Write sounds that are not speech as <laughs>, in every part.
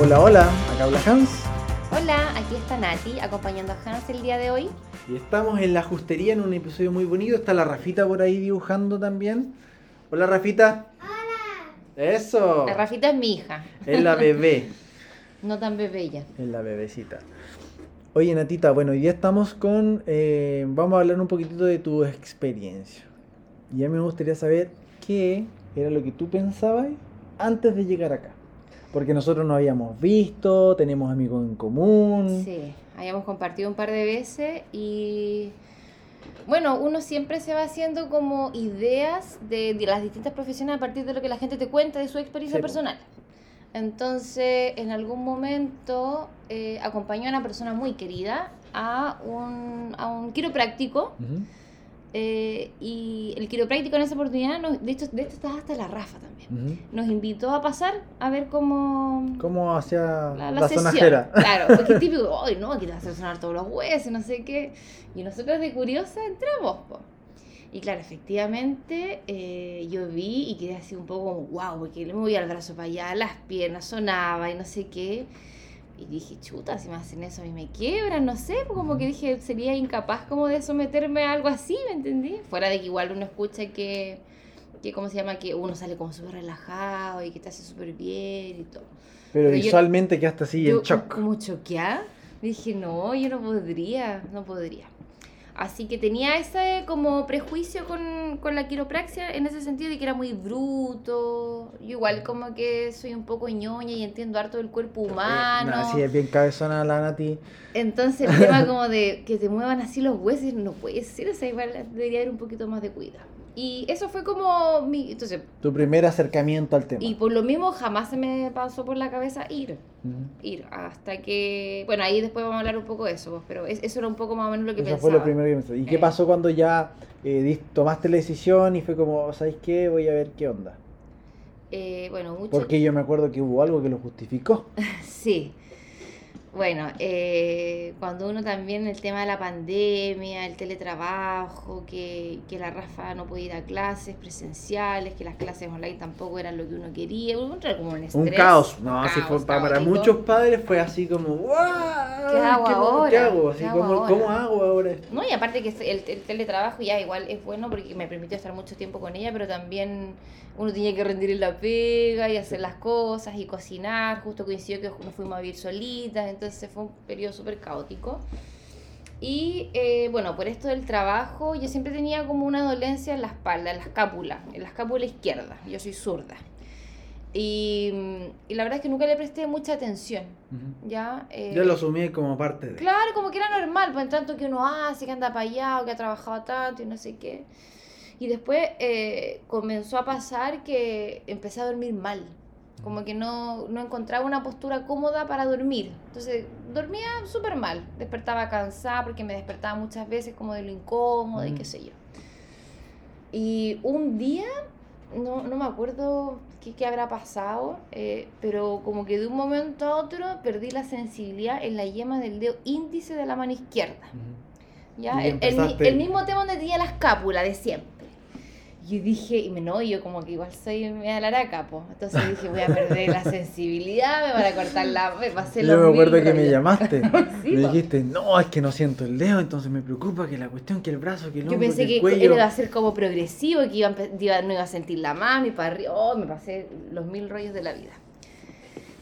Hola, hola, acá habla Hans. Hola, aquí está Nati acompañando a Hans el día de hoy. Y estamos en la justería en un episodio muy bonito. Está la Rafita por ahí dibujando también. Hola, Rafita. Hola. Eso. La Rafita es mi hija. Es la bebé. <laughs> no tan bebé ya. Es la bebecita. Oye, Natita, bueno, hoy día estamos con. eh, vamos a hablar un poquitito de tu experiencia. Y a mí me gustaría saber qué era lo que tú pensabas antes de llegar acá. Porque nosotros nos habíamos visto, tenemos amigos en común. Sí, habíamos compartido un par de veces y bueno, uno siempre se va haciendo como ideas de, de las distintas profesiones a partir de lo que la gente te cuenta de su experiencia Sí, personal. Entonces, en algún momento eh, acompañó a una persona muy querida a un, a un quiropráctico. Eh, y el quiropráctico en esa oportunidad, nos- de hecho, de esto estaba hasta la Rafa también, nos invitó a pasar a ver cómo, ¿Cómo hacía la, la, la sonajera? <laughs> Claro, porque es típico, ay, no, aquí te vas a sonar todos los huesos, no sé qué. Y nosotros de curiosa entramos, po. Y claro, efectivamente, eh, yo vi y quedé así un poco como, wow, porque le movía el brazo para allá, las piernas, sonaba y no sé qué. Y dije, chuta, si me hacen eso a mí me quiebran, no sé, pues como que dije, sería incapaz como de someterme a algo así, ¿me entendí? Fuera de que igual uno escucha que, que ¿cómo se llama? Que uno sale como súper relajado y que te hace súper bien y todo. Pero Pero yo- visualmente quedaste así Yo en shock. como choqueada, dije, no, yo no podría, no podría. Así que tenía ese como prejuicio con, con la quiropraxia en ese sentido de que era muy bruto. Yo igual como que soy un poco ñoña y entiendo harto del cuerpo humano. No, sí, es bien cabezona la Nati. Entonces el tema como de que te muevan así los huesos no puede ser, o sea, igual debería haber un poquito más de cuidado. Y eso fue como mi... Entonces, Tu primer acercamiento al tema. y por lo mismo jamás se me pasó por la cabeza ir. Ir hasta que bueno ahí después vamos a hablar un poco de eso pues, pero es- eso era un poco más o menos lo que Eso pensaba fue lo primero que. ¿Y qué Eh. pasó cuando ya eh, tomaste la decisión y fue como, ¿sabes qué? Voy a ver qué onda? Eh, bueno mucho Porque yo me acuerdo que hubo algo que lo justificó. <laughs> sí bueno eh, cuando uno también el tema de la pandemia el teletrabajo que, que la Rafa no podía ir a clases presenciales que las clases online tampoco eran lo que uno quería como estrés Un caos. No, un caos fue pa- para muchos padres fue así como, ¡guau! ¿Qué hago ¿Qué, ahora? ¿Qué hago? Así ¿Qué hago como, ahora? ¿cómo hago ahora? No, y aparte que el, el teletrabajo ya igual es bueno porque me permitió estar mucho tiempo con ella, pero también uno tenía que rendir en la pega y hacer las cosas y cocinar. Justo coincidió que nos fuimos a vivir solitas, entonces fue un periodo súper caótico. Y eh, bueno, por esto del trabajo, yo siempre tenía como una dolencia en la espalda, en la escápula, en la escápula izquierda. Yo soy zurda. Y, y la verdad es que nunca le presté mucha atención. ¿ya? Eh, Ya lo asumí como parte de. Claro, como que era normal, pues en tanto que uno hace, que anda para allá, o que ha trabajado tanto y no sé qué. Y después eh, comenzó a pasar que empecé a dormir mal. Como que no, no encontraba una postura cómoda para dormir. Entonces dormía súper mal. Despertaba cansada porque me despertaba muchas veces como de lo incómodo y Mm. qué sé yo. Y un día, no, no me acuerdo qué, qué habrá pasado, eh, pero como que de un momento a otro perdí la sensibilidad en la yema del dedo índice de la mano izquierda. ¿ya? Y El, el el mismo tema donde tenía la escápula de siempre. Y dije, y me no, yo como que igual soy media laraca, po. Entonces dije, voy a perder la sensibilidad, me van a cortar la... Me pasé Yo me acuerdo mil que me llamaste. <laughs> Sí, me dijiste, no, es que no siento el dedo, entonces me preocupa que la cuestión, que el brazo, que el Yo hombro, pensé que que el cuello. iba a ser como progresivo, que iba iba- no iba a sentir la mano y para arriba. Oh, me pasé los mil rollos de la vida.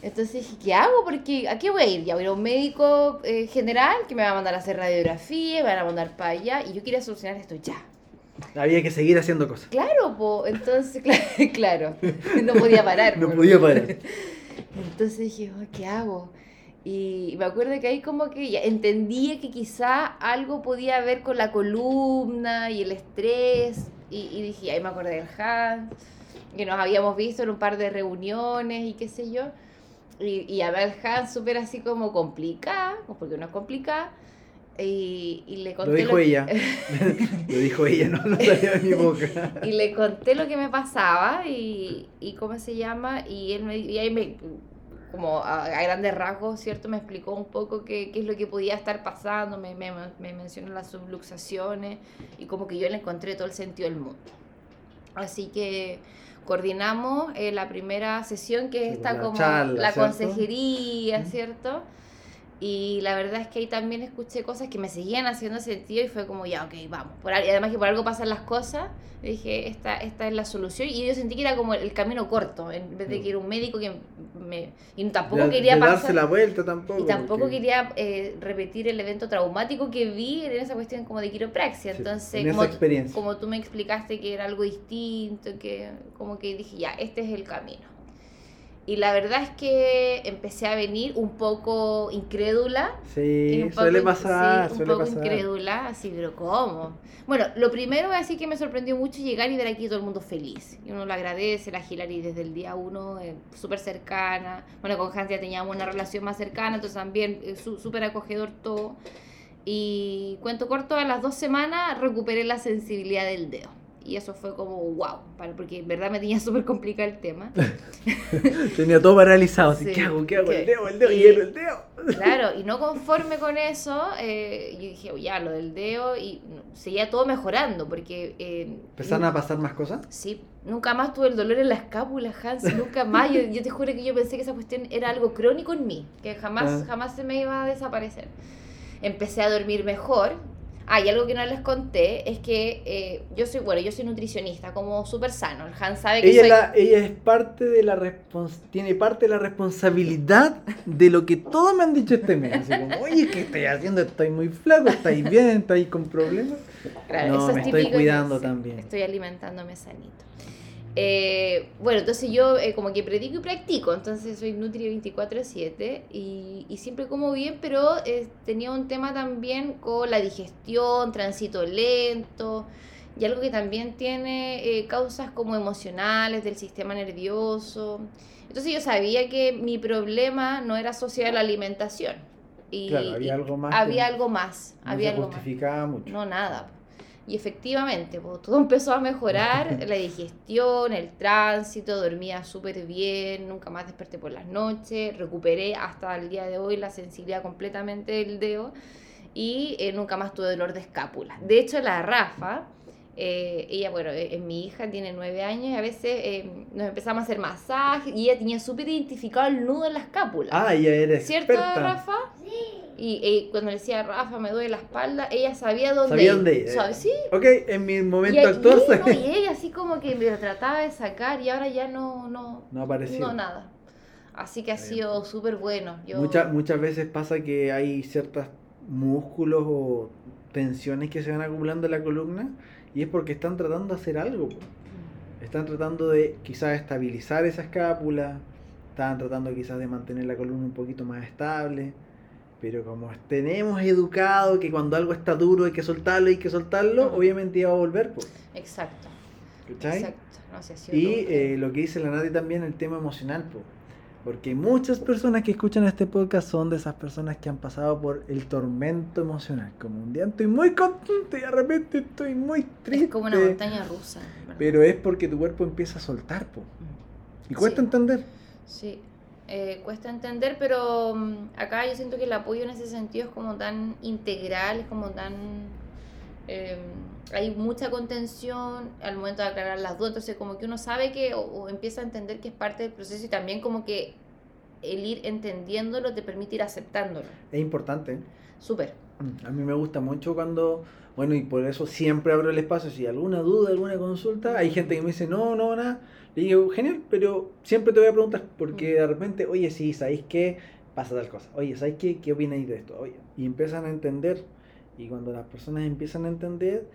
Entonces dije, ¿qué hago? Porque ¿a qué voy a ir? Ya voy a ir a un médico eh, general que me va a mandar a hacer radiografía, me van a mandar para allá y yo quería solucionar esto ya. Había que seguir haciendo cosas. Claro, po, entonces, <laughs> cla- claro, no podía parar. No po. podía parar. Entonces dije, "Oh, ¿qué hago? Y me acuerdo que ahí como que ya entendía que quizá algo podía ver con la columna y el estrés. Y, y dije, ahí me acordé del Hans, que nos habíamos visto en un par de reuniones y qué sé yo. Y, y a ver, el Hans súper así como complicada, pues porque no es complicada. Y, y le conté Lo dijo lo- ella. <laughs> Lo dijo ella, no lo <laughs> salió de mi boca. y le conté lo que me pasaba y, y cómo se llama y él me y ahí me como a, a grandes rasgos cierto me explicó un poco qué, qué es lo que podía estar pasando me, me, me mencionó las subluxaciones y como que yo le encontré todo el sentido del mundo Así que coordinamos eh, la primera sesión, que es Sí, esta la como charla, la ¿cierto? consejería. ¿cierto? Y la verdad es que ahí también escuché cosas que me seguían haciendo sentido y fue como, ya, ok, vamos. Por, y además que por algo pasan las cosas, dije, esta, esta es la solución. Y yo sentí que era como el camino corto, en vez de que era un médico que me... Y tampoco De- quería de pasar... darse la vuelta tampoco. Y tampoco porque- quería eh, repetir el evento traumático que vi en esa cuestión como de quiropraxia. Sí, Entonces, en como, experiencia. como tú me explicaste que era algo distinto, que como que dije, ya, este es el camino. Y la verdad es que empecé a venir un poco incrédula. Sí, un poco suele pasar, sí, un suele poco pasar. incrédula, así, pero ¿cómo? Bueno, lo primero es así que me sorprendió mucho llegar y ver aquí todo el mundo feliz. Y uno lo agradece, la Hilary desde el día uno, eh, súper cercana. Bueno, con Hans ya teníamos una relación más cercana, entonces también eh, su- súper acogedor todo. Y cuento corto, a las dos semanas recuperé la sensibilidad del dedo. Y eso fue como wow, para- porque en verdad me tenía <laughs> súper complicado el tema. <laughs> Tenía todo paralizado, así, Sí, ¿qué hago? ¿Qué hago? que- El dedo, el dedo, y- hielo, el dedo. <laughs> Claro, y no conforme con eso, eh, yo dije, "Oh, ya, lo del dedo, y no, seguía todo mejorando, porque... eh, ¿Empezaron a pasar más cosas? Sí, nunca más tuve el dolor en la escápula, Hans, nunca más. Yo, yo te juro que yo pensé que esa cuestión era algo crónico en mí, que jamás, Ah. jamás se me iba a desaparecer. Empecé a dormir mejor. Ah, y algo que no les conté es que eh, yo soy, bueno, yo soy nutricionista, como súper sano. El Hans sabe que Ella, soy... la- ella es parte de la respons- tiene parte de la responsabilidad de lo que todos me han dicho este mes. Así como, oye, ¿qué estoy haciendo? Estoy muy flaco, estáis bien, estáis con problemas. Claro, no, eso es me estoy cuidando también. Estoy alimentándome sanito. Eh, bueno, entonces yo eh, como que predico y practico, entonces soy Nutri 24/7 y, y siempre como bien, pero eh, tenía un tema también con la digestión, tránsito lento y algo que también tiene eh, causas como emocionales del sistema nervioso. Entonces yo sabía que mi problema no era asociado a la alimentación. Y, Claro, había algo más. había algo más, no había se algo más. justificaba mucho. No, nada. Y efectivamente, pues, todo <laughs> empezó a mejorar, la digestión, el tránsito, dormía súper bien, nunca más desperté por las noches, recuperé hasta el día de hoy la sensibilidad completamente del dedo y eh, nunca más tuve dolor de escápula. De hecho, la Rafa, eh, ella, bueno, eh, mi hija tiene nueve años y a veces eh, nos empezamos a hacer masajes y ella tenía súper identificado el nudo en la escápula. Ah, ella era ¿Cierto, experta. Rafa? Y cuando le decía, Rafa, me duele la espalda, ella sabía dónde Sabía ir. dónde ir, ¿Sabe? eh. Sí. Ok, en mi momento Y, y- actual no, y ella así como que me lo trataba de sacar y ahora ya no, no, no apareció. no nada. Así que ha bien. sido súper bueno. Yo, Muchas, muchas veces pasa que hay ciertos músculos o tensiones que se van acumulando en la columna y es porque están tratando de hacer algo. po. Están tratando de quizás estabilizar esa escápula, están tratando quizás de mantener la columna un poquito más estable, pero como tenemos educado que cuando algo está duro hay que soltarlo, hay que soltarlo, Mm. obviamente ya va a volver. po, Exacto. ¿cachai? Exacto. No sé, Y eh, lo que dice la Nati también, el tema emocional, po. porque muchas personas que escuchan este podcast son de esas personas que han pasado por el tormento emocional. Como un día estoy muy contento y de repente estoy muy triste. es como una montaña rusa. ¿verdad? Pero es porque tu cuerpo empieza a soltar, po. Y cuesta Sí. entender. Sí, eh, cuesta entender, pero mm, acá yo siento que el apoyo en ese sentido es como tan integral, es como tan... eh, hay mucha contención al momento de aclarar las dudas, entonces como que uno sabe que o, o empieza a entender que es parte del proceso y también como que el ir entendiéndolo te permite ir aceptándolo. Es importante. Súper. Mm, A mí me gusta mucho cuando, bueno, y por eso siempre abro el espacio. Si hay alguna duda, alguna consulta, hay gente que me dice, no, no, nada. Le digo, genial, pero siempre te voy a preguntar, porque de repente, oye, sí, ¿sabéis qué? Pasa tal cosa. Oye, ¿sabéis qué? ¿Qué opináis de esto? Oye, y empiezan a entender. Y cuando las personas empiezan a entender,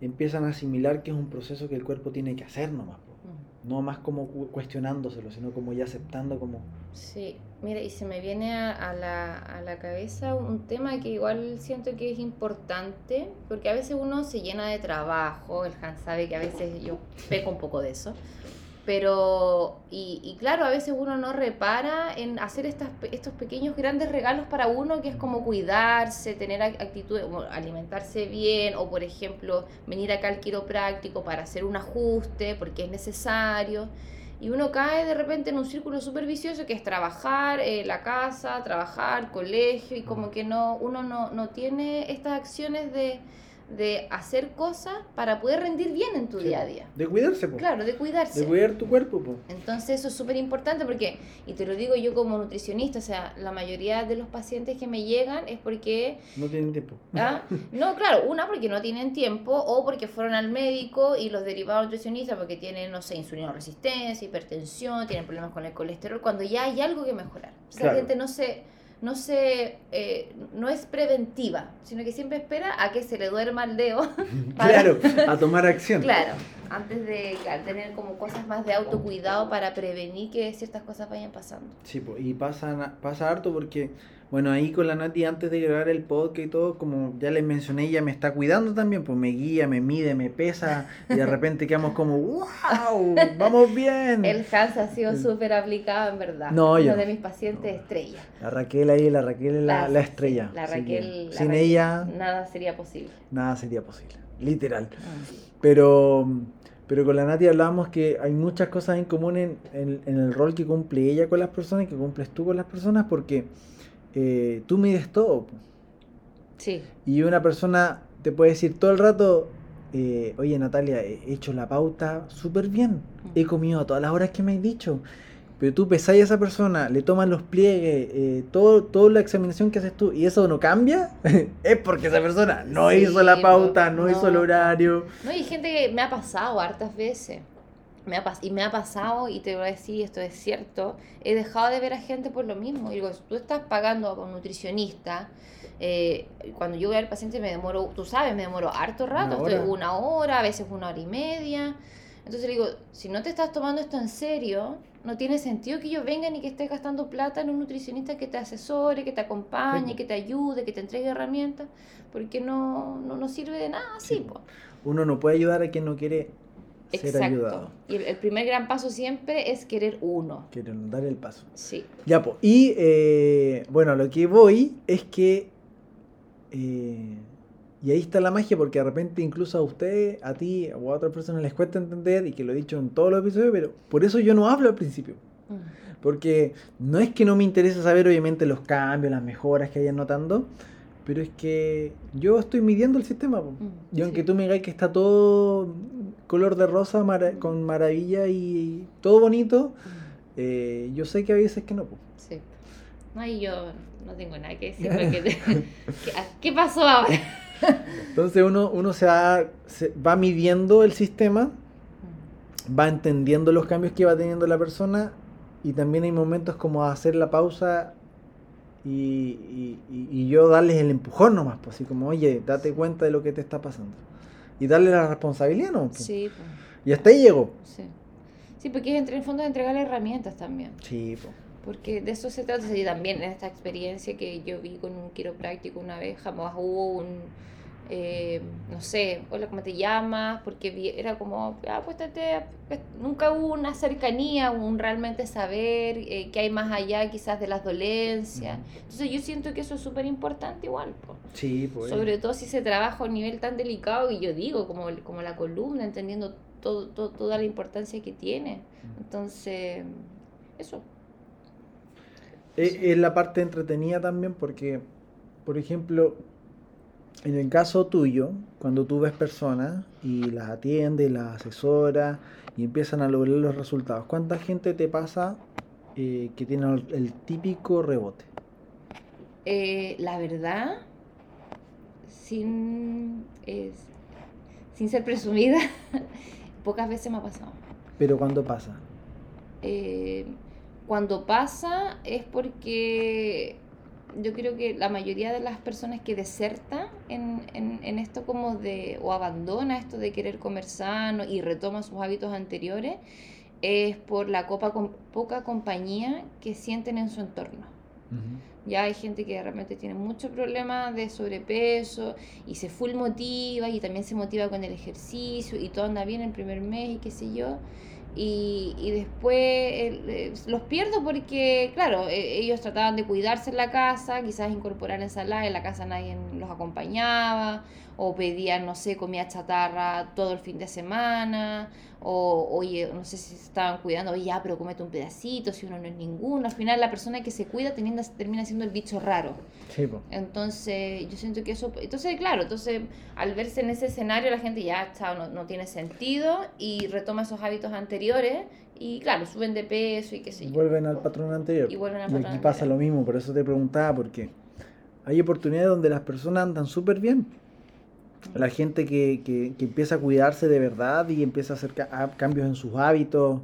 empiezan a asimilar que es un proceso que el cuerpo tiene que hacer nomás. Mm. No más como cu- cuestionándoselo, sino como ya aceptando como... Sí, mira, y se me viene a, a la, a la cabeza un tema que igual siento que es importante, porque a veces uno se llena de trabajo, el Hans sabe que a veces yo peco un poco de eso, pero, y, y claro, a veces uno no repara en hacer estas, estos pequeños grandes regalos para uno, que es como cuidarse, tener ac- actitud, alimentarse bien, o por ejemplo, venir acá al quiropráctico para hacer un ajuste, porque es necesario. Y uno cae de repente en un círculo súper vicioso que es trabajar, eh, la casa, trabajar, colegio, y como que no, uno no, no tiene estas acciones de, de hacer cosas para poder rendir bien en tu Sí, día a día. De cuidarse, po. Claro, de cuidarse. De cuidar tu cuerpo, po. Entonces eso es súper importante porque, y te lo digo yo como nutricionista, o sea, la mayoría de los pacientes que me llegan es porque, No tienen tiempo. ¿ah? <laughs> no, claro, una porque no tienen tiempo o porque fueron al médico y los derivados nutricionistas porque tienen, no sé, insulinoresistencia, hipertensión, tienen problemas con el colesterol, cuando ya hay algo que mejorar. O sea, Claro. la gente no se, no se, eh, no es preventiva, sino que siempre espera a que se le duerma el dedo. <laughs> para- Claro, <laughs> a tomar acción. Claro, antes de tener como cosas más de autocuidado para prevenir que ciertas cosas vayan pasando. Sí, y pasa, pasa harto porque, bueno, ahí con la Nati antes de grabar el podcast y todo, como ya les mencioné, ella me está cuidando también, pues me guía, me mide, me pesa, y de repente quedamos como, wow, vamos bien. El Hans ha sido súper aplicado, en verdad. No, yo Uno de no. mis pacientes estrella. La Raquel ahí, la Raquel es la, La- la estrella. La que Raquel. la sin Raquel, ella, Nada sería posible. nada sería posible, literal. Pero, pero con la Nati hablábamos que hay muchas cosas en común en, en- en el rol que cumple ella con las personas y que cumples tú con las personas porque eh, tú mides todo. Sí. Y una persona te puede decir todo el rato, eh, oye Natalia, he hecho la pauta súper bien, he comido a todas las horas que me has dicho. Pero tú pesáis a esa persona, le tomas los pliegues, eh, todo, toda la examinación que haces tú, y eso no cambia, <laughs> es porque esa persona no Sí, hizo la pauta, no, no, hizo el horario. No, y gente que me ha pasado hartas veces. Me ha y me ha pasado, y te voy a decir, esto es cierto, he dejado de ver a gente por lo mismo. Digo, si tú estás pagando a un nutricionista, eh, cuando yo voy al paciente me demoro, tú sabes, me demoro harto rato, Una estoy una hora, a veces una hora y media. Entonces le digo, si no te estás tomando esto en serio, no tiene sentido que yo venga ni que esté gastando plata en un nutricionista que te asesore, que te acompañe, Sí. que te ayude, que te entregue herramientas, porque no, no, no sirve de nada así. Sí. Uno no puede ayudar a quien no quiere ser Exacto. ayudado. Y el, el primer gran paso siempre es querer uno. Quiere dar el paso. Sí. Ya, pues. Y eh, bueno, lo que voy es que. eh, y ahí está la magia, porque de repente incluso a usted, a ti o a otras personas les cuesta entender, y que lo he dicho en todos los episodios, pero por eso yo no hablo al principio. Mm. Porque no es que no me interese saber, obviamente, los cambios, las mejoras que hayan notando, pero es que yo estoy midiendo el sistema. po. Mm, Y aunque sí. tú me digas que está todo color de rosa, mara- con maravilla y todo bonito, Mm, eh, yo sé que a veces que no. po. Sí. No, y yo no tengo nada que decir. <laughs> porque te- ¿Qué, ¿Qué pasó ahora? Entonces uno, uno se, va, se va midiendo el sistema, Mm, va entendiendo los cambios que va teniendo la persona y también hay momentos como hacer la pausa y, y- yo darles el empujón nomás, pues así como, oye, date cuenta de lo que te está pasando. Y darle la responsabilidad, ¿no? pues. Sí, pues, Y hasta ahí llego. sí. Sí, porque es entre en el fondo de entregar herramientas también. Sí, pues. Porque de eso se trata. Y también en esta experiencia que yo vi con un quiropráctico una vez, jamás hubo un, eh, no sé, hola, ¿cómo te llamas? Porque era como, ah, pues, nunca hubo una cercanía, un realmente saber eh, qué hay más allá quizás de las dolencias. Entonces yo siento que eso es súper importante igual. po. Sí, pues. Sobre todo si se trabaja a un nivel tan delicado y yo digo, como, como la columna, entendiendo todo, todo- toda la importancia que tiene. Entonces, eso. Es, es la parte entretenida también porque, por ejemplo, en el caso tuyo, cuando tú ves personas y las atiendes, las asesoras y empiezan a lograr los resultados, ¿cuánta gente te pasa eh, que tiene el, el típico rebote? Eh, la verdad, sin, es- sin ser presumida, <laughs> pocas veces me ha pasado. Pero cuando pasa, Eh, cuando pasa es porque yo creo que la mayoría de las personas que desertan en, en, en esto como de, o abandona esto de querer comer sano y retoma sus hábitos anteriores, es por la copa, com- poca compañía que sienten en su entorno. Ya hay gente que realmente tiene muchos problemas de sobrepeso y se full motiva y también se motiva con el ejercicio y todo anda bien el primer mes y qué sé yo. Y, y después eh, los pierdo porque, claro, eh, ellos trataban de cuidarse en la casa, quizás incorporar ensalada, en la casa nadie los acompañaba, o pedían, no sé, comida chatarra todo el fin de semana, o oye, no sé si se estaban cuidando, oye, ya, pero comete un pedacito, si uno no es ninguno. Al final la persona que se cuida teniendo, termina siendo el bicho raro. Sí, po. Entonces, yo siento que eso, entonces, claro, entonces al verse en ese escenario la gente ya, chao, no, no tiene sentido y retoma esos hábitos anteriores y claro, suben de peso y qué sé yo. Vuelven al patrón anterior. Y vuelven al Y patrón aquí pasa lo mismo, por eso te preguntaba, porque hay oportunidades donde las personas andan súper bien. La gente que, que, que empieza a cuidarse de verdad y empieza a hacer ca- cambios en sus hábitos,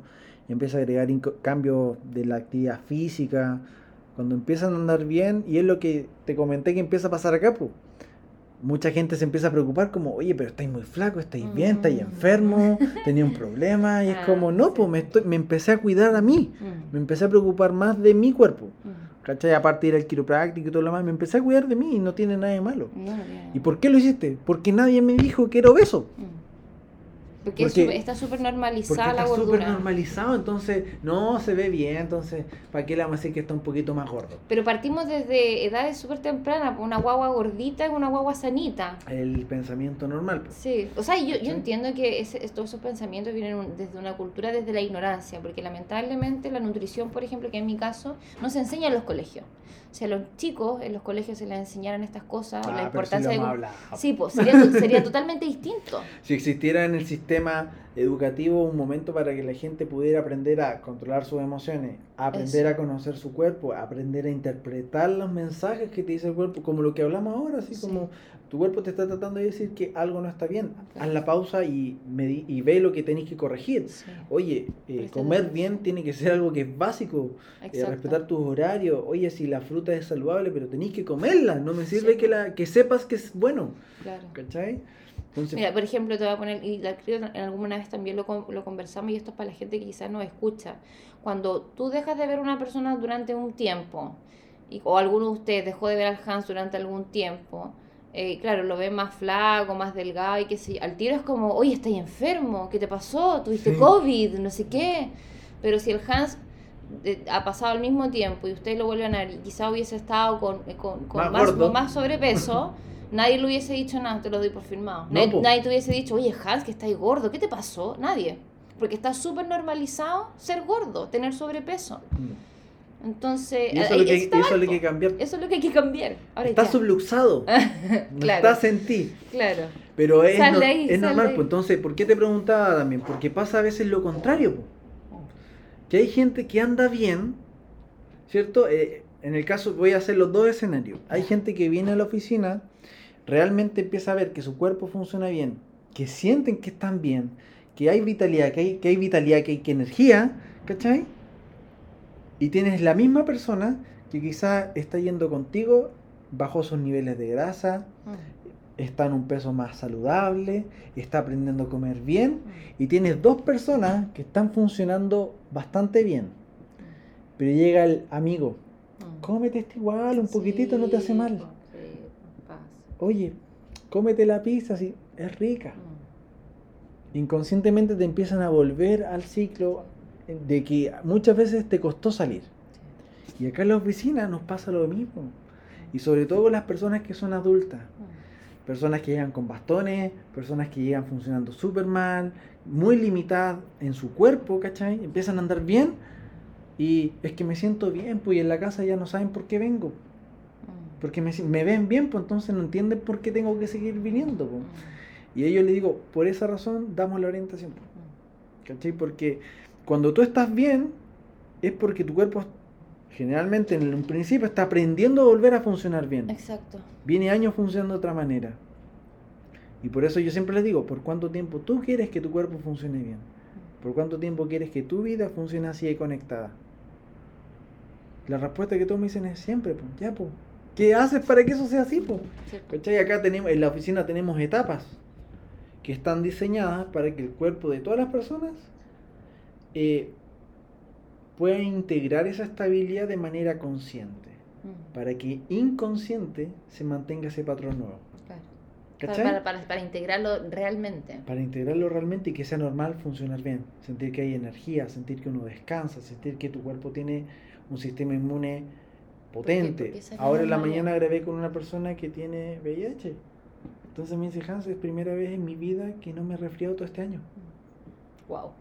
empieza a agregar cambios de la actividad física, cuando empiezan a andar bien, y es lo que te comenté que empieza a pasar acá, pues. Mucha gente se empieza a preocupar como, oye, pero estáis muy flaco, estáis bien, estáis Mm. enfermo, tenía un problema, y es Ah, como, no, pues me, estoy- me empecé a cuidar a mí, Mm, me empecé a preocupar más de mi cuerpo. mm. ¿Cachai? Aparte de ir al quiropráctico y todo lo demás, me empecé a cuidar de mí y no tiene nada de malo. No, no tiene ¿Y por qué lo hiciste? Porque nadie me dijo que era obeso. Mm. Porque, es Porque- está súper normalizada la está súper gordura. normalizado, entonces no se ve bien, entonces ¿para qué le vamos a decir que está un poquito más gordo? Pero partimos desde edades súper tempranas, pues una guagua gordita es una guagua sanita. El pensamiento normal. pues. Sí, o sea, yo, yo Sí. entiendo que ese, todos esos pensamientos vienen un- desde una cultura, desde la ignorancia, porque lamentablemente la nutrición, por ejemplo, que en mi caso, no se enseña en los colegios. Sea, a los chicos en los colegios se les enseñaran estas cosas, Ah, la pero importancia lo de... hablado. Sí, pues sería, sería totalmente distinto. <laughs> Si existiera en el sistema educativo un momento para que la gente pudiera aprender a controlar sus emociones, a aprender Eso. a conocer su cuerpo, a aprender a interpretar los mensajes que te dice el cuerpo, como lo que hablamos ahora, así Sí. como tu cuerpo te está tratando de decir que algo no está bien. Haz la pausa y, y ve lo que tenéis que corregir. Sí, Oye, eh, comer bien tiene que ser algo que es básico. eh, respetar tus horarios. Oye, si la fruta es saludable, pero tenéis que comerla. No me sirve Sí. que, la, que sepas que es bueno. Claro. ¿Cachai? Entonces, Mira, por ejemplo, te voy a poner, y la- creo en alguna vez también lo, lo conversamos, y esto es para la gente que quizás no escucha. Cuando tú dejas de ver a una persona durante un tiempo, y, o alguno de ustedes dejó de ver al Hans durante algún tiempo, eh, claro, lo ven más flaco, más delgado, y que sé yo, al tiro es como, oye, estás enfermo, ¿qué te pasó? ¿Tuviste Sí. COVID? No sé qué. Pero si el Hans ha pasado al mismo tiempo y ustedes lo vuelven a ver y quizá hubiese estado con, eh, con, con Más más, más sobrepeso, <laughs> nadie le hubiese dicho nada, te lo doy por firmado. No, nadie, nadie te hubiese dicho, oye, Hans, que estás gordo, ¿qué te pasó? Nadie. Porque está súper normalizado ser gordo, tener sobrepeso. mm. Entonces, y eso, es lo que, eso es lo que hay que cambiar. Eso es lo que hay que cambiar. Ahora Está ya. subluxado. <laughs> no Claro. estás en ti. Claro. Pero es, no- ahí, normal. Pues, entonces, ¿por qué te preguntaba también? Porque pasa a veces lo contrario. po. Que hay gente que anda bien, ¿cierto? Eh, en el caso, voy a hacer los dos escenarios. Hay gente que viene a la oficina, realmente empieza a ver que su cuerpo funciona bien, que sienten que están bien, que hay vitalidad, que hay, que hay vitalidad, que hay que energía, ¿cachai? Y tienes la misma persona que quizá está yendo contigo, bajó sus niveles de grasa, Mm, está en un peso más saludable, está aprendiendo a comer bien mm, y tienes dos personas que están funcionando bastante bien. Pero llega el amigo, mm. cómete este igual, un poquitito no te hace mal. sí, pasa. Oye, cómete la pizza, sí, es rica. Mm, Inconscientemente te empiezan a volver al ciclo de que muchas veces te costó salir. Y acá en la oficina nos pasa lo mismo. Y sobre todo las personas que son adultas. mm. Personas que llegan con bastones, personas que llegan funcionando súper mal, muy limitadas en su cuerpo, ¿cachai? Empiezan a andar bien y es que me siento bien, pues y en la casa ya no saben por qué vengo. Mm, Porque me, me ven bien, pues entonces no entienden por qué tengo que seguir viniendo. pues. mm, Y a ellos les digo, por esa razón damos la orientación. pues. ¿Cachai? Porque cuando tú estás bien, es porque tu cuerpo generalmente en un principio está aprendiendo a volver a funcionar bien. Exacto. Viene años funcionando de otra manera. Y por eso yo siempre les digo, ¿por cuánto tiempo tú quieres que tu cuerpo funcione bien? ¿Por cuánto tiempo quieres que tu vida funcione así de conectada? La respuesta que todos me dicen es siempre, pues, ya, pues. ¿Qué haces para que eso sea así, pues? ¿Cachai? Acá tenemos, en la oficina tenemos etapas que están diseñadas para que el cuerpo de todas las personas eh, pueda integrar esa estabilidad de manera consciente, Mm, para que inconsciente se mantenga ese patrón nuevo. claro. ¿Cachai? Para, para, para integrarlo realmente. Para integrarlo realmente y que sea normal funcionar bien. Sentir que hay energía, sentir que uno descansa, sentir que tu cuerpo tiene un sistema inmune potente. Ahora en la mañana grabé con una persona que tiene VIH. Entonces me dice, Hans, es primera vez en mi vida que no me he resfriado todo este año. Wow.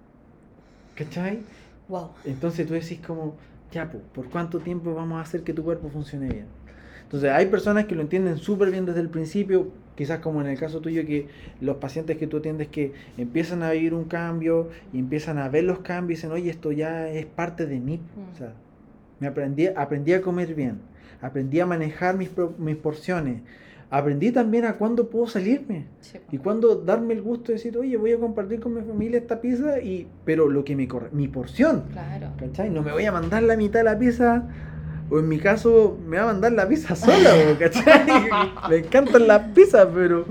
¿Cachai? Wow. Entonces tú decís como, ya, po, ¿por cuánto tiempo vamos a hacer que tu cuerpo funcione bien? Entonces hay personas que lo entienden súper bien desde el principio, quizás como en el caso tuyo, que los pacientes que tú atiendes que empiezan a vivir un cambio y empiezan a ver los cambios y dicen, oye, esto ya es parte de mí. Mm. O sea, me aprendí, aprendí a comer bien, aprendí a manejar mis, mis porciones, aprendí también a cuándo puedo salirme. Sí, po. Y cuando darme el gusto de decir, oye, voy a compartir con mi familia esta pizza, y, pero lo que me corre, mi porción. Claro. ¿Cachai? No me voy a mandar la mitad de la pizza. O en mi caso, me va a mandar la pizza sola, <laughs> ¿cachai? <laughs> me encantan las pizzas, pero.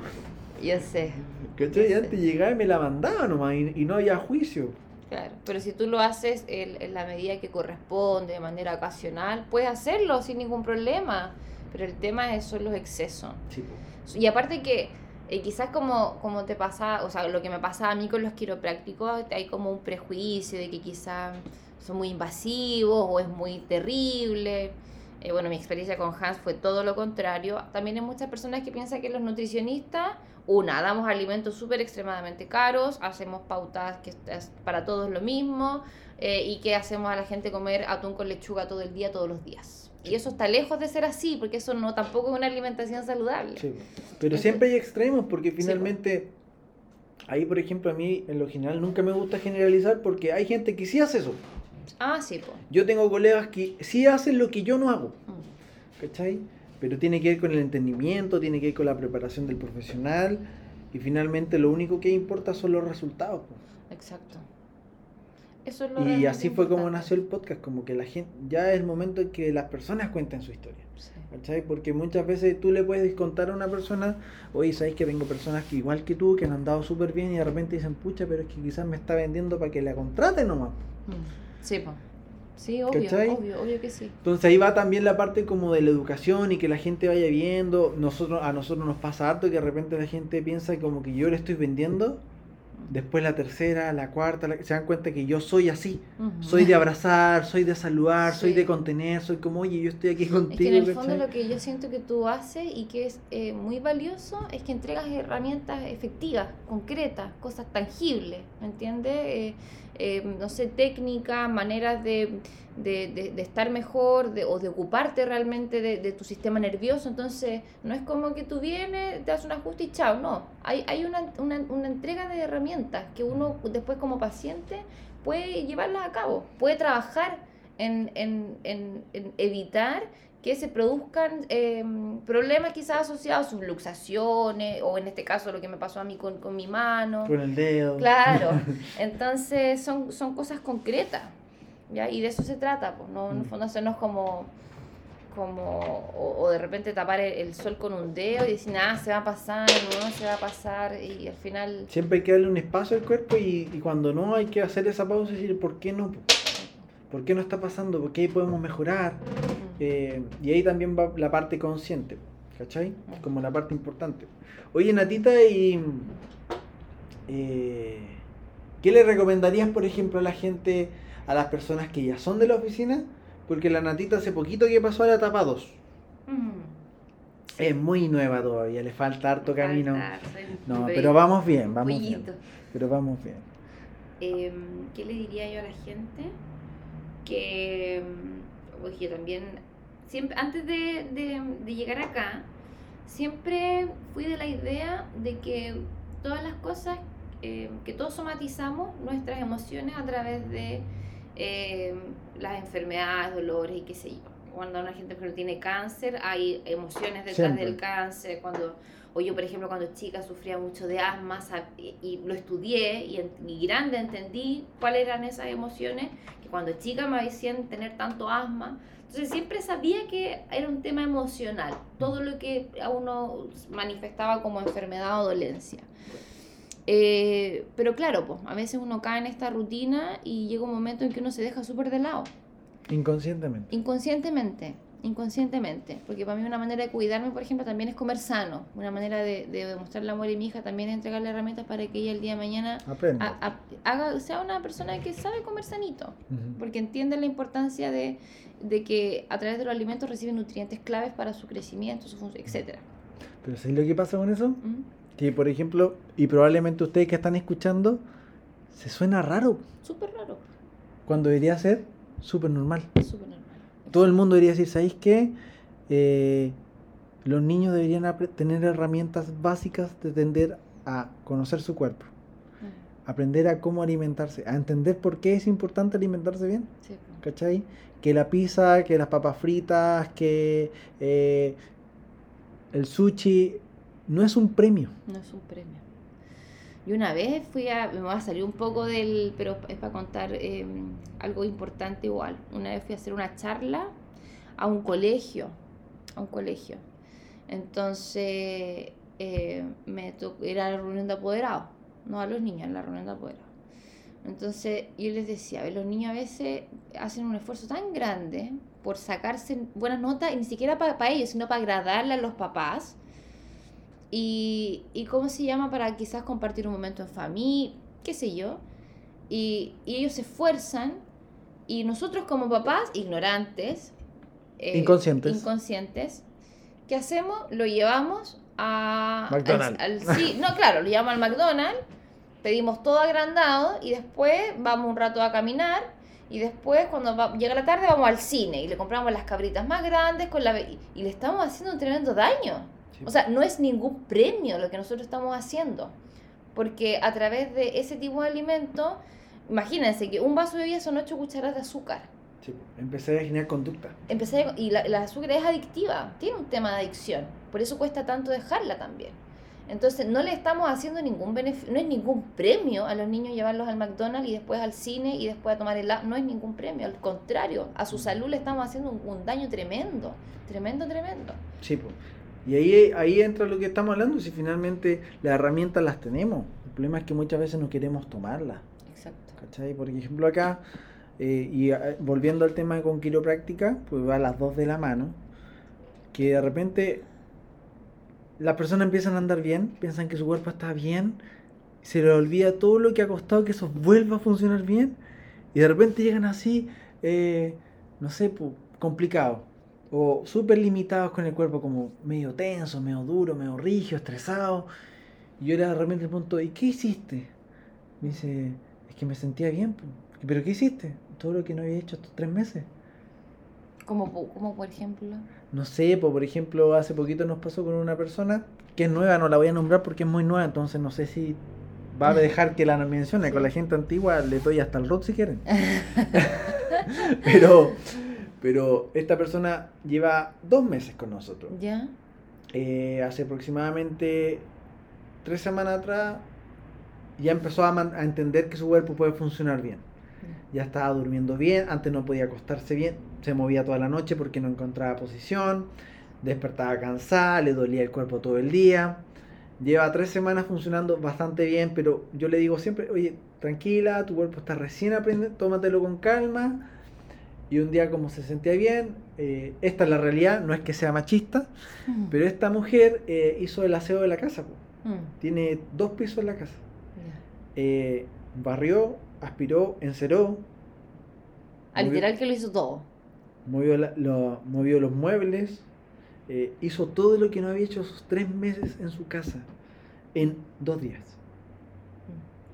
Yo sé. ¿cachai? Sí. Antes llegaba y me la mandaba nomás y, y no había juicio. Claro, pero si tú lo haces en, en la medida que corresponde, de manera ocasional, puedes hacerlo sin ningún problema. Pero el tema es, son los excesos. Sí. Y aparte que eh, quizás como, como te pasa, o sea, lo que me pasa a mí con los quiroprácticos, hay como un prejuicio de que quizás son muy invasivos o es muy terrible. Eh, bueno, mi experiencia con Hans fue todo lo contrario. También hay muchas personas que piensan que los nutricionistas, una, damos alimentos súper extremadamente caros, hacemos pautas que es para todos lo mismo eh, y que hacemos a la gente comer atún con lechuga todo el día, todos los días. Y eso está lejos de ser así, porque eso no tampoco es una alimentación saludable. Sí. Pero siempre hay extremos porque po. finalmente. Ahí, por ejemplo, a mí en lo general nunca me gusta generalizar porque hay gente que sí hace eso. Ah, sí, pues. Yo tengo colegas que sí hacen lo que yo no hago. ¿cachai? Pero tiene que ver con el entendimiento, tiene que ver con la preparación del profesional y finalmente lo único que importa son los resultados. po. Exacto. Eso es lo Y así fue como nació el podcast, como que la gente, ya es el momento en que las personas cuenten su historia. Porque muchas veces tú le puedes contar a una persona, oye, sabes que tengo personas que igual que tú, que han andado súper bien y de repente dicen, pucha, pero es que quizás me está vendiendo para que la contrate nomás. Mm. Sí, pues. Sí, obvio, ¿Cachai? obvio, obvio que sí. Entonces ahí va también la parte como de la educación y que la gente vaya viendo. Nosotros, a nosotros nos pasa harto que de repente la gente piensa como que yo le estoy vendiendo. Después la tercera, la cuarta, la- se dan cuenta que yo soy así. Soy de <laughs> abrazar, soy de saludar, soy de contener, soy como, oye, yo estoy aquí contigo. Es que en el fondo ¿cachai? lo que yo siento que tú haces y que es eh, muy valioso es que entregas herramientas efectivas, concretas, cosas tangibles, ¿me entiendes? Eh, eh, no sé, técnicas, maneras de, de, de- estar mejor o de ocuparte realmente de, tu sistema nervioso. Entonces, no es como que tú vienes, te das un ajuste y chao, no. Hay, hay una, una, una entrega de herramientas que uno después como paciente puede llevarlas a cabo, puede trabajar en, en, en evitar que se produzcan eh, problemas quizás asociados a subluxaciones o en este caso lo que me pasó a mí con, con mi mano. Con el dedo. Claro, <laughs> entonces son, son cosas concretas, ¿ya? Y de eso se trata, pues, no, en el Mm. fondo hacernos como, como o, o de repente tapar el, el sol con un dedo y decir, nada, se va a pasar, no se va a pasar, y al final... Siempre hay que darle un espacio al cuerpo y, y cuando no hay que hacer esa pausa y decir, ¿por qué no? ¿Por qué no está pasando? ¿Por qué podemos mejorar? Eh, y ahí también va la parte consciente, ¿cachai? Como la parte importante. Oye, Natita, y eh, ¿qué le recomendarías, por ejemplo, a la gente, a las personas que ya son de la oficina? Porque la Natita hace poquito que pasó a la etapa 2. Mm. Es muy nueva todavía, le falta harto camino. Falta, No, pero vamos bien, vamos bien. Pero vamos bien. Em, ¿Qué le diría yo a la gente? Que, em, oye, también, siempre, antes de, de- de llegar acá, siempre fui de la idea de que todas las cosas, em, que todos somatizamos nuestras emociones a través de em, las enfermedades, dolores y qué sé yo. Cuando una gente ejemplo, tiene cáncer, hay emociones detrás Siempre. del cáncer. Cuando, o yo, por ejemplo, cuando chica sufría mucho de asma y, y lo estudié y, y grande entendí cuáles eran esas emociones que cuando chica me hacían tener tanto asma. Entonces siempre sabía que era un tema emocional, todo lo que a uno manifestaba como enfermedad o dolencia. Eh, pero claro, pues, a veces uno cae en esta rutina y llega un momento en que uno se deja súper de lado Inconscientemente. inconscientemente. Inconscientemente, porque para mí una manera de cuidarme, por ejemplo, también es comer sano, una manera de, de demostrarle amor a mi hija también es entregarle herramientas para que ella el día de mañana a- a- haga, sea una persona que sabe comer sanito, Ujú. porque entiende la importancia de, de que a través de los alimentos recibe nutrientes claves para su crecimiento, su función, etc. Pero ¿sabes lo que pasa con eso? Que, por ejemplo, y probablemente ustedes que están escuchando, se suena raro, Súper raro, cuando debería ser súper normal. súper normal. Todo el mundo debería decir, ¿sabéis qué? Eh, los niños deberían tener herramientas básicas de tender a conocer su cuerpo, aprender a cómo alimentarse, a entender por qué es importante alimentarse bien, sí. ¿cachai? Que la pizza, que las papas fritas, que eh, el sushi no es un premio. No es un premio. Y una vez fui a, me va a salir un poco del, pero es para contar eh, algo importante igual. Una vez fui a hacer una charla a un colegio, a un colegio. Entonces, eh, me tocó, era la reunión de apoderados, no a los niños, la reunión de apoderados. Entonces, yo les decía, a ver, los niños a veces hacen un esfuerzo tan grande por sacarse buenas notas, y ni siquiera para ellos, sino para agradarle a los papás. Y, y cómo se llama para quizás compartir un momento en familia, qué sé yo. Y, y ellos se esfuerzan y nosotros como papás, ignorantes, eh, Inconscientes. inconscientes, ¿qué hacemos? Lo llevamos a... McDonald's. al- al- sí, no, claro, lo llevamos al McDonald's, pedimos todo agrandado y después vamos un rato a caminar y después cuando va- llega la tarde vamos al cine y le compramos las cabritas más grandes con la... y- y le estamos haciendo un tremendo daño. O sea, no es ningún premio lo que nosotros estamos haciendo. Porque a través de ese tipo de alimento, imagínense que un vaso de bebida son 8 cucharadas de azúcar. Sí, empecé a generar conducta. Empecé a- y la, la azúcar es adictiva, tiene un tema de adicción. Por eso cuesta tanto dejarla también. Entonces, no le estamos haciendo ningún beneficio, no es ningún premio a los niños llevarlos al McDonald's y después al cine y después a tomar helado. No es ningún premio, al contrario, a su salud le estamos haciendo un, un daño tremendo. Tremendo, tremendo. Sí, po. Y ahí, ahí entra lo que estamos hablando, si finalmente las herramientas las tenemos. El problema es que muchas veces no queremos tomarlas. Exacto. ¿Cachai? Por ejemplo, acá, eh, y eh, volviendo al tema con quiropráctica, pues va a las dos de la mano, que de repente las personas empiezan a andar bien, piensan que su cuerpo está bien, se les olvida todo lo que ha costado que eso vuelva a funcionar bien, y de repente llegan así, eh, no sé, complicados, o súper limitados con el cuerpo, como medio tenso, medio duro, medio rígido, estresado, y yo de repente le pregunto, ¿y qué hiciste? Me dice, es que me sentía bien. po". ¿Pero qué hiciste? Todo lo que no había hecho estos tres meses. Como, como por ejemplo. No sé, po, por ejemplo, hace poquito nos pasó con una persona que es nueva, no la voy a nombrar porque es muy nueva, entonces no sé si va a dejar que la mencione. Sí. Con la gente antigua le doy hasta el rock si quieren. <laughs> <laughs> pero, pero esta persona lleva dos meses con nosotros. ¿Ya? Eh, hace aproximadamente tres semanas atrás ya empezó a, man- a entender que su cuerpo puede funcionar bien. Ya estaba durmiendo bien, antes no podía acostarse bien, se movía toda la noche porque no encontraba posición, despertaba cansada, le dolía el cuerpo todo el día. Lleva tres semanas funcionando bastante bien, pero yo le digo siempre, oye, tranquila, tu cuerpo está recién aprendiendo, tómatelo con calma. Y un día como se sentía bien, eh, esta es la realidad, no es que sea machista, pero esta mujer eh, hizo el aseo de la casa. Mm, Tiene dos pisos en la casa. Eh, barrió, aspiró, enceró, Ah, Movió- literal que lo hizo todo. movió, la- lo- movió los muebles, hizo todo lo que no había hecho esos tres meses en su casa en dos días.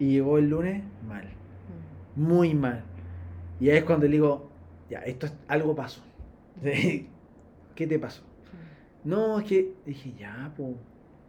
Y llegó el lunes mal, Mm. muy mal. Y ahí es cuando le digo, ya, esto es algo pasó. <laughs> ¿Qué te pasó? No, es que dije, ya, pues,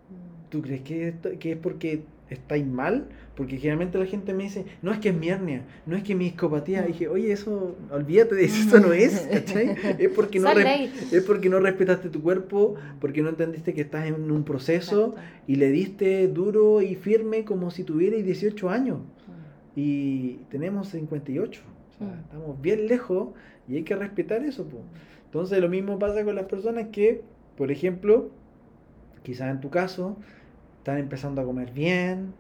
Mm. ¿Tú crees que, esto- que es porque estáis mal? Porque generalmente la gente me dice, no es que es mi hernia, no es que mi discopatía. Mm. Y dije, oye, eso, olvídate de eso, eso no es, <laughs> ¿cachai? Es porque no, es porque no respetaste tu cuerpo, porque no entendiste que estás en un proceso Exacto. y le diste duro y firme como si tuvierais 18 años. Mm. Y tenemos 58. Sea, Mm. estamos bien lejos y hay que respetar eso. po. Entonces lo mismo pasa con las personas que, por ejemplo, quizás en tu caso, están empezando a comer bien,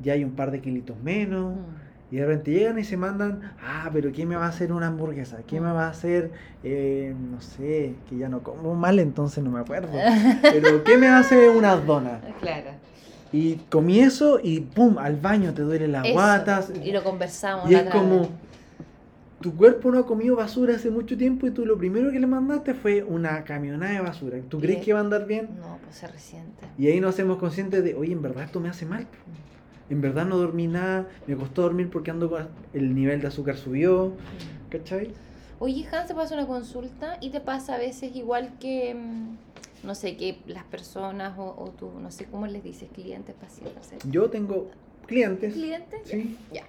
ya hay un par de kilitos menos, Mm. Y de repente llegan y se mandan, ah, pero ¿quién me va a hacer una hamburguesa? ¿Quién me va a hacer, eh, no sé, que ya no como mal, entonces no me acuerdo. <laughs> Pero ¿quién me va a hacer unas donas? Claro. Y comí eso y pum, al baño te duelen las Eso. guatas. Y lo conversamos. Y es como, vez. Tu cuerpo no ha comido basura hace mucho tiempo y tú lo primero que le mandaste fue una camionada de basura. ¿Tú crees que va a andar bien? No, pues se resiente. Y ahí nos hacemos conscientes de, oye, en verdad esto me hace mal. En verdad no dormí nada, me costó dormir porque ando con el nivel de azúcar subió, ¿cachai? Oye, Hans, te pasa una consulta y te pasa a veces igual que, mm, no sé, que las personas o, o tú, no sé cómo les dices, clientes, pacientes. Yo tengo clientes, clientes, sí, ya.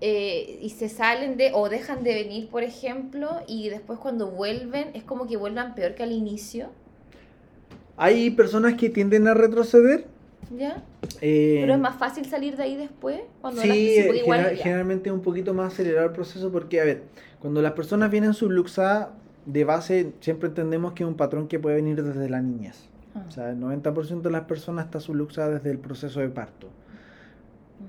Eh, y se salen de, o dejan de venir, por ejemplo, y después cuando vuelven, es como que vuelvan peor que al inicio, hay personas que tienden a retroceder. ¿ya? eh, Pero es más fácil salir de ahí después, cuando Sí, igual genera- ya. generalmente es un poquito más acelerado el proceso porque, a ver, cuando las personas vienen subluxadas, de base siempre entendemos que es un patrón que puede venir desde la niñez. Ah, O sea, el 90% de las personas está subluxada desde el proceso de parto.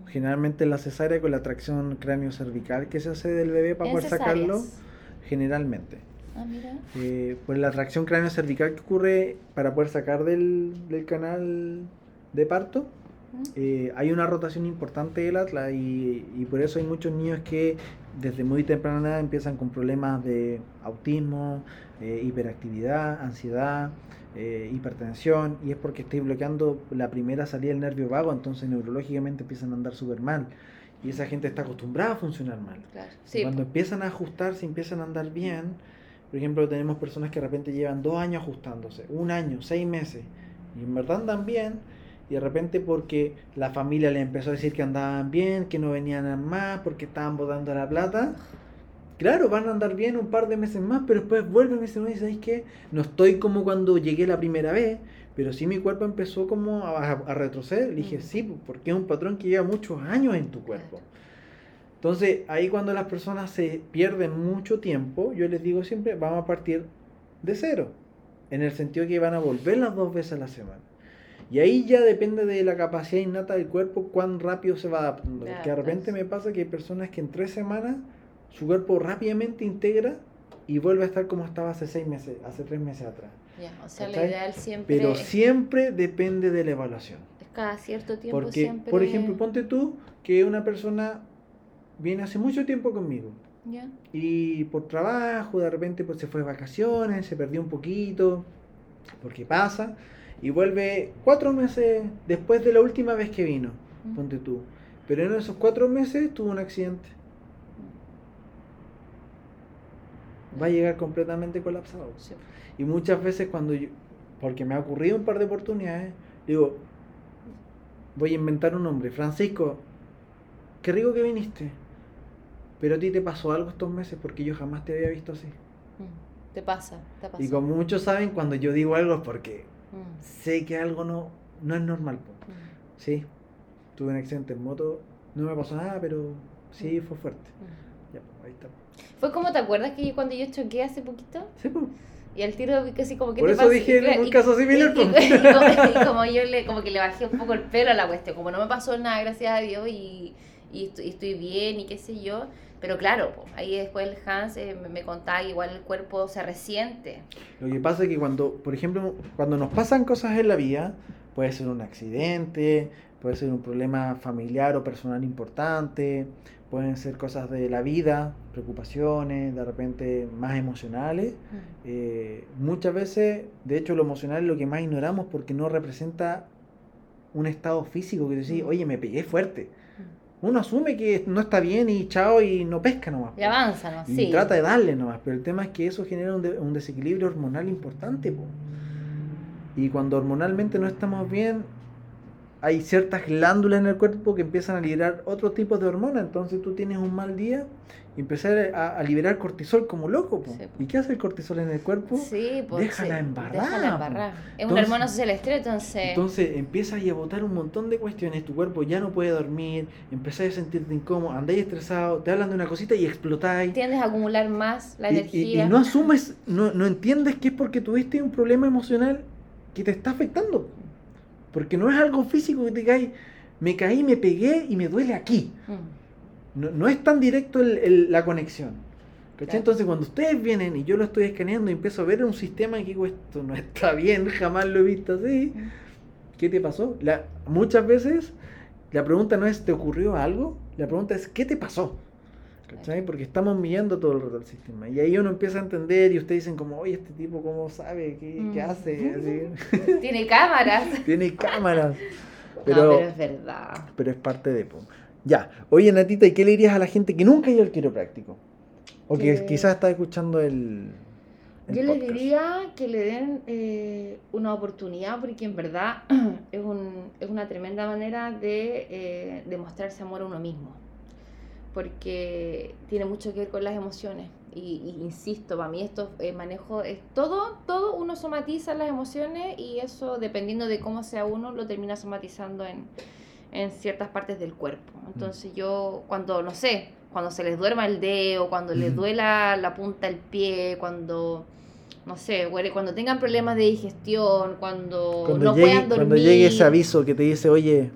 Generalmente la cesárea con la tracción cráneo-cervical que se hace del bebé para poder sacarlo, generalmente. Ah, mira. Eh, pues la tracción cráneo-cervical que ocurre para poder sacar del, del canal de parto. Eh, hay una rotación importante del atlas y, y por eso hay muchos niños que desde muy temprana edad empiezan con problemas de autismo, eh, hiperactividad, ansiedad, eh, hipertensión y es porque estoy bloqueando la primera salida del nervio vago, entonces neurológicamente empiezan a andar súper mal y esa gente está acostumbrada a funcionar mal. Claro. Y Sí, Cuando empiezan a ajustarse, empiezan a andar bien. Por ejemplo, tenemos personas que de repente llevan dos años ajustándose, un año, seis meses, y en verdad andan bien. Y de repente porque la familia les empezó a decir que andaban bien, que no venían a más, porque estaban botando la plata. Claro, van a andar bien un par de meses más, pero después vuelven y dicen, oye, ¿sabes qué? No estoy como cuando llegué la primera vez, pero sí mi cuerpo empezó como a, a retroceder. Le dije, Mm. sí, porque es un patrón que lleva muchos años en tu cuerpo. Entonces, ahí cuando las personas se pierden mucho tiempo, yo les digo siempre, vamos a partir de cero. En el sentido que van a volver las dos veces a la semana. Y ahí ya depende de la capacidad innata del cuerpo, cuán rápido se va adaptando. Porque de repente me pasa que hay personas que en tres semanas su cuerpo rápidamente integra y vuelve a estar como estaba hace seis meses, hace tres meses atrás. ya. O sea, ideal siempre Pero siempre depende de la evaluación. es cada cierto tiempo Porque, siempre. por ejemplo, ponte tú que una persona viene hace mucho tiempo conmigo Ya. y por trabajo, de repente pues se fue de vacaciones, se perdió un poquito, porque pasa, y vuelve cuatro meses después de la última vez que vino, ponte tú. Pero en esos cuatro meses tuvo un accidente. Va a llegar completamente colapsado. Sí. Y muchas veces cuando yo, porque me ha ocurrido un par de oportunidades, digo, voy a inventar un nombre, Francisco, qué rico que viniste, pero a ti te pasó algo estos meses porque yo jamás te había visto así. Mm. Te pasa, te pasa. Y como muchos saben, cuando yo digo algo es porque Mm. sé que algo no, no es normal. po. Mm. Sí, tuve un accidente en moto, no me pasó nada, pero sí fue fuerte. Mm. Ya, pues, ahí está. Fue como, ¿te acuerdas que cuando yo choqué hace poquito? Sí, pues. Y al tiro así como que Por te eso dije Y un y- caso similar, Y, como, yo le, como que le bajé un poco el pelo a la cuestión, como no me pasó nada, gracias a Dios, y, estoy, y estoy bien y qué sé yo. Pero claro, pues, ahí después el Hans eh, me, contaba que igual el cuerpo se resiente. Lo que pasa es que cuando, por ejemplo, cuando nos pasan cosas en la vida, puede ser un accidente, puede ser un problema familiar o personal importante, pueden ser cosas de la vida, preocupaciones, de repente más emocionales. Eh, muchas veces, de hecho, lo emocional es lo que más ignoramos porque no representa un estado físico que decís, oye, me pegué fuerte. Uno asume que no está bien y chao y no pesca nomás. Y avanza, ¿no? Y Sí. trata de darle nomás, pero el tema es que eso genera un, de- un desequilibrio hormonal importante. po. Y cuando hormonalmente no estamos bien, hay ciertas glándulas en el cuerpo que empiezan a liberar otros tipos de hormonas. Entonces tú tienes un mal día y empezar a, a liberar cortisol como loco. po. Sí, po. ¿Y qué hace el cortisol en el cuerpo? Sí, pues, déjala sí, embarrada, Déjala embarrada. Es una Entonces- hormona social estrés, entonces. Entonces empiezas a botar un montón de cuestiones, tu cuerpo ya no puede dormir, empezás a sentirte incómodo, andáis estresado, te hablan de una cosita y explotáis. tiendes a acumular más la Y- y- energía. Y, no asumes, no, no entiendes que es porque tuviste un problema emocional que te está afectando. Porque no es algo físico que te cae, me caí, me pegué y me duele aquí. Mm. no, no es tan directo el- el- la conexión. Entonces cuando ustedes vienen y yo lo estoy escaneando y empiezo a ver un sistema que digo, esto no está bien, jamás lo he visto así. ¿Qué te pasó? La, muchas veces la pregunta no es ¿te ocurrió algo? La pregunta es ¿qué te pasó? ¿Cachai? Porque estamos midiendo todo el rato el sistema. Y ahí uno empieza a entender y ustedes dicen como, oye, este tipo cómo sabe, qué, qué Mm. hace, Así. <laughs> Tiene <laughs> cámaras. tiene cámaras. <laughs> no, Pero, pero es verdad. pero es parte de... po. Ya, oye Natita, ¿y qué le dirías a la gente que nunca ha ido al quiropráctico? O que Que- quizás está escuchando el... el Yo les podcast. diría que le den eh, una oportunidad porque en verdad <clears throat> es, un- es una tremenda manera de eh, demostrarse amor a uno mismo. Porque tiene mucho que ver con las emociones. Y, y insisto, para mí esto eh, manejo es todo, todo uno somatiza las emociones y eso dependiendo de cómo sea uno lo termina somatizando en, en ciertas partes del cuerpo. Entonces yo cuando, no sé, cuando se les duerma el dedo, cuando les duela la punta del pie, cuando, no sé, cuando tengan problemas de digestión, cuando, Cuando, no llegue, puedan dormir, cuando llegue ese aviso que te dice, oye,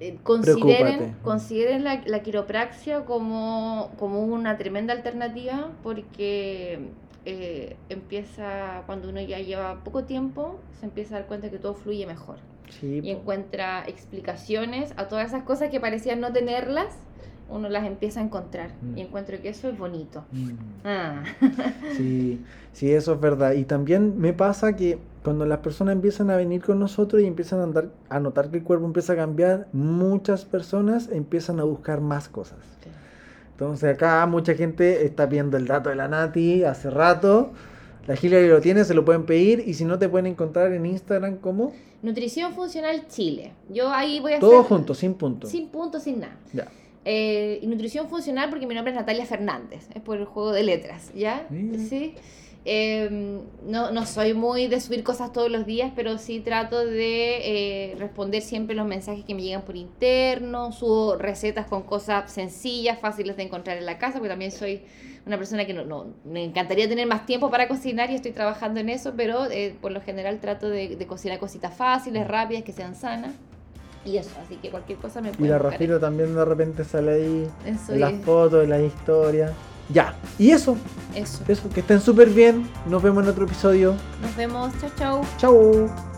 eh, consideren, consideren la, la quiropraxia como, como una tremenda alternativa porque eh, empieza, cuando uno ya lleva poco tiempo, se empieza a dar cuenta que todo fluye mejor sí, y encuentra explicaciones a todas esas cosas que parecían no tenerlas, uno las empieza a encontrar Mm. y encuentro que eso es bonito. Mm. Ah. Sí, sí, eso es verdad. Y también me pasa que cuando las personas empiezan a venir con nosotros y empiezan a, andar, a notar que el cuerpo empieza a cambiar, muchas personas empiezan a buscar más cosas. Entonces acá mucha gente está viendo el dato de la Nati hace rato. La Hillary lo tiene, se lo pueden pedir y si no te pueden encontrar en Instagram como Nutrición Funcional Chile. Yo ahí voy a todo hacer junto, sin punto. sin punto, sin nada. Ya. Eh, y nutrición funcional porque mi nombre es Natalia Fernández, es por el juego de letras, ¿ya? Mira. Sí. Eh, no, no soy muy de subir cosas todos los días, pero sí trato de eh, responder siempre los mensajes que me llegan por interno, subo recetas con cosas sencillas, fáciles de encontrar en la casa, porque también soy una persona que no, no me encantaría tener más tiempo para cocinar y estoy trabajando en eso, pero eh, por lo general trato de, de cocinar cositas fáciles, rápidas, que sean sanas. Y eso, así que cualquier cosa me Y pueden la Rafiro también de repente sale ahí en- las fotos, en las historias. Ya, y eso, Eso. eso, que estén súper bien. Nos vemos en otro episodio. Nos vemos. Chau, chau. Chau.